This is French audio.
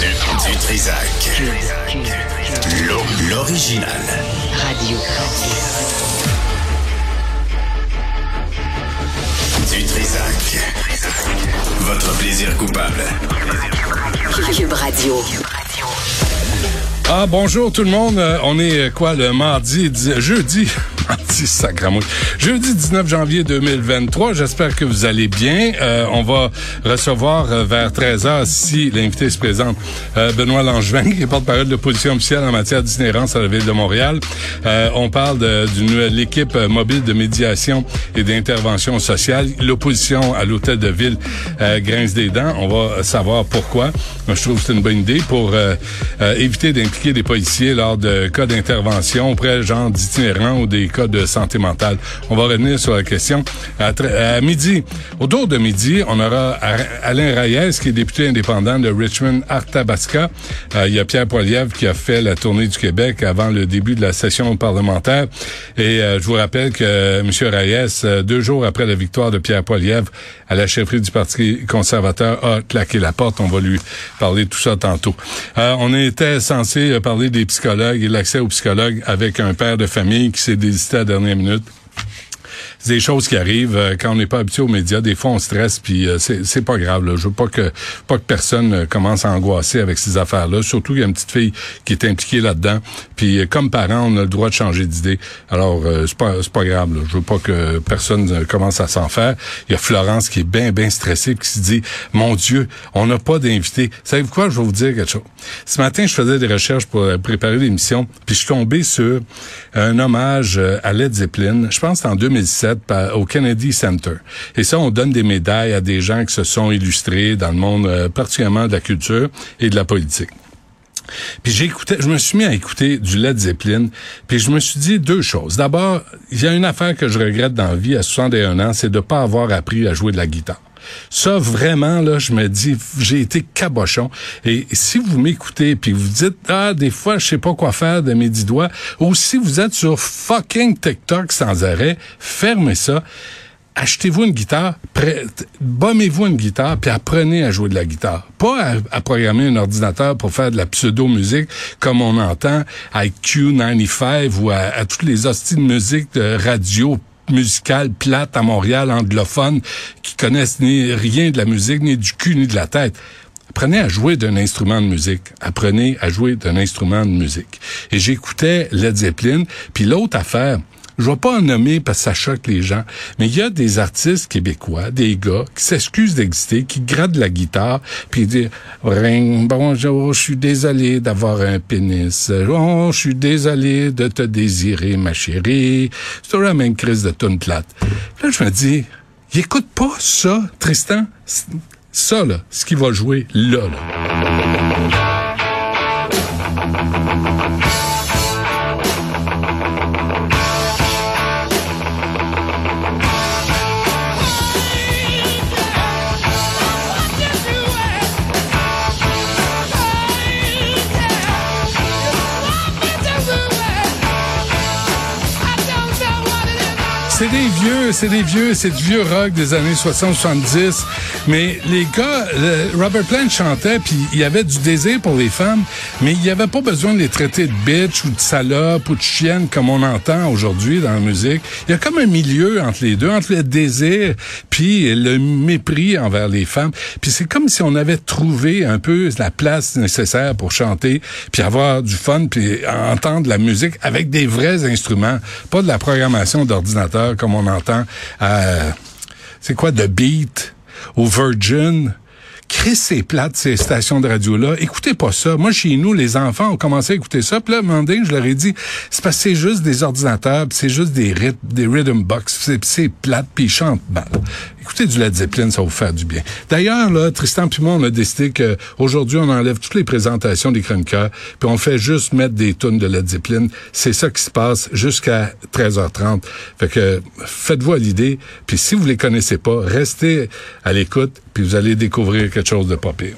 Du Trisac. L'o- L'original. Radio. Du Trisac. Votre plaisir coupable. Cube Radio. Ah, bonjour tout le monde. Euh, on est euh, quoi le mardi, jeudi, Jeudi 19 janvier 2023. J'espère que vous allez bien. Euh, on va recevoir euh, vers 13h, si l'invité se présente, euh, Benoît Langevin, qui est porte-parole de l'opposition officielle en matière d'itinérance à la ville de Montréal. Euh, on parle d'une nouvelle équipe mobile de médiation et d'intervention sociale. L'opposition à l'hôtel de ville grince des dents. On va savoir pourquoi. Moi, je trouve que c'est une bonne idée pour éviter d'impliquer des policiers lors de cas d'intervention auprès genre d'itinérants ou des cas de santé mentale. On va revenir sur la question à, à midi. Autour de midi, on aura Alain Reyes, qui est député indépendant de Richmond Arthabasca. Euh, il y a Pierre Poilievre qui a fait la tournée du Québec avant le début de la session parlementaire. Et euh, je vous rappelle que euh, M. Reyes, euh, deux jours après la victoire de Pierre Poilievre à la chefferie du Parti conservateur, a claqué la porte. On va lui parler de tout ça tantôt. On était censé parler des psychologues et l'accès aux psychologues avec un père de famille qui s'est désisté à dernières minutes. C'est des choses qui arrivent euh, quand on n'est pas habitué aux médias. Des fois, on stresse, puis euh, c'est pas grave. Là. Je veux pas que pas que personne euh, commence à angoisser avec ces affaires-là. Surtout qu'il y a une petite fille qui est impliquée là-dedans. Puis euh, comme parent, on a le droit de changer d'idée. Alors c'est pas c'est pas grave. Là. Je veux pas que personne commence à s'en faire. Il y a Florence qui est bien bien stressée, qui se dit mon Dieu, on n'a pas d'invité. Savez-vous quoi? Je vais vous dire quelque chose. Ce matin, je faisais des recherches pour préparer l'émission, puis je suis tombé sur un hommage à Led Zeppelin. Je pense que en 2007 au Kennedy Center. Et ça, on donne des médailles à des gens qui se sont illustrés dans le monde, euh, particulièrement de la culture et de la politique. Puis j'écoutais, je me suis mis à écouter du Led Zeppelin, puis je me suis dit deux choses. D'abord, il y a une affaire que je regrette dans la vie à 61 ans, c'est de pas avoir appris à jouer de la guitare. Ça, vraiment, là, je me dis, j'ai été cabochon. Et si vous m'écoutez, puis vous dites, ah, des fois, je sais pas quoi faire de mes dix doigts, ou si vous êtes sur fucking TikTok sans arrêt, fermez ça achetez-vous une guitare, bombez-vous une guitare, puis apprenez à jouer de la guitare. Pas à, programmer un ordinateur pour faire de la pseudo-musique comme on entend à Q95 ou à, à toutes les hosties de musique de radio musicale plate à Montréal, anglophone, connaissent ni rien de la musique, ni du cul, ni de la tête. Apprenez à jouer d'un instrument de musique. Apprenez à jouer d'un instrument de musique. Et j'écoutais Led Zeppelin, puis l'autre affaire, je vais pas en nommer parce que ça choque les gens, mais il y a des artistes québécois, des gars qui s'excusent d'exister, qui grattent la guitare, puis disent Ring, bonjour, je suis désolé d'avoir un pénis. Oh, je suis désolé de te désirer, ma chérie. C'est toujours la même crise de tonne plate. Là, je me dis, il pas ça, Tristan. Ça, là, ce qu'il va jouer là, là. C'est des vieux, c'est des vieux, c'est du vieux rock des années 60-70. Mais les gars, Robert Plant chantait, puis il y avait du désir pour les femmes, mais il n'y avait pas besoin de les traiter de bitch ou de salope ou de chienne comme on entend aujourd'hui dans la musique. Il y a comme un milieu entre les deux, entre le désir puis le mépris envers les femmes. Puis c'est comme si on avait trouvé un peu la place nécessaire pour chanter, puis avoir du fun, puis entendre la musique avec des vrais instruments, pas de la programmation d'ordinateur comme on entend à, c'est quoi, The Beat ou Virgin? Chris, c'est plate, ces stations de radio-là. Écoutez pas ça. Moi, chez nous, les enfants ont commencé à écouter ça. Puis là, donné, je leur ai dit, c'est parce que c'est juste des ordinateurs, c'est juste des rythmes, des rhythm box. C'est plate, puis ils chantent mal. Écoutez du Led Zeppelin, ça va vous faire du bien. D'ailleurs, là, Tristan puis moi, on a décidé que aujourd'hui, on enlève toutes les présentations des chroniqueurs, puis on fait juste mettre des tunes de Led Zeppelin. C'est ça qui se passe jusqu'à 13h30. Fait que faites-vous à l'idée, puis si vous les connaissez pas, restez à l'écoute, puis vous allez découvrir quelque chose de pas pire.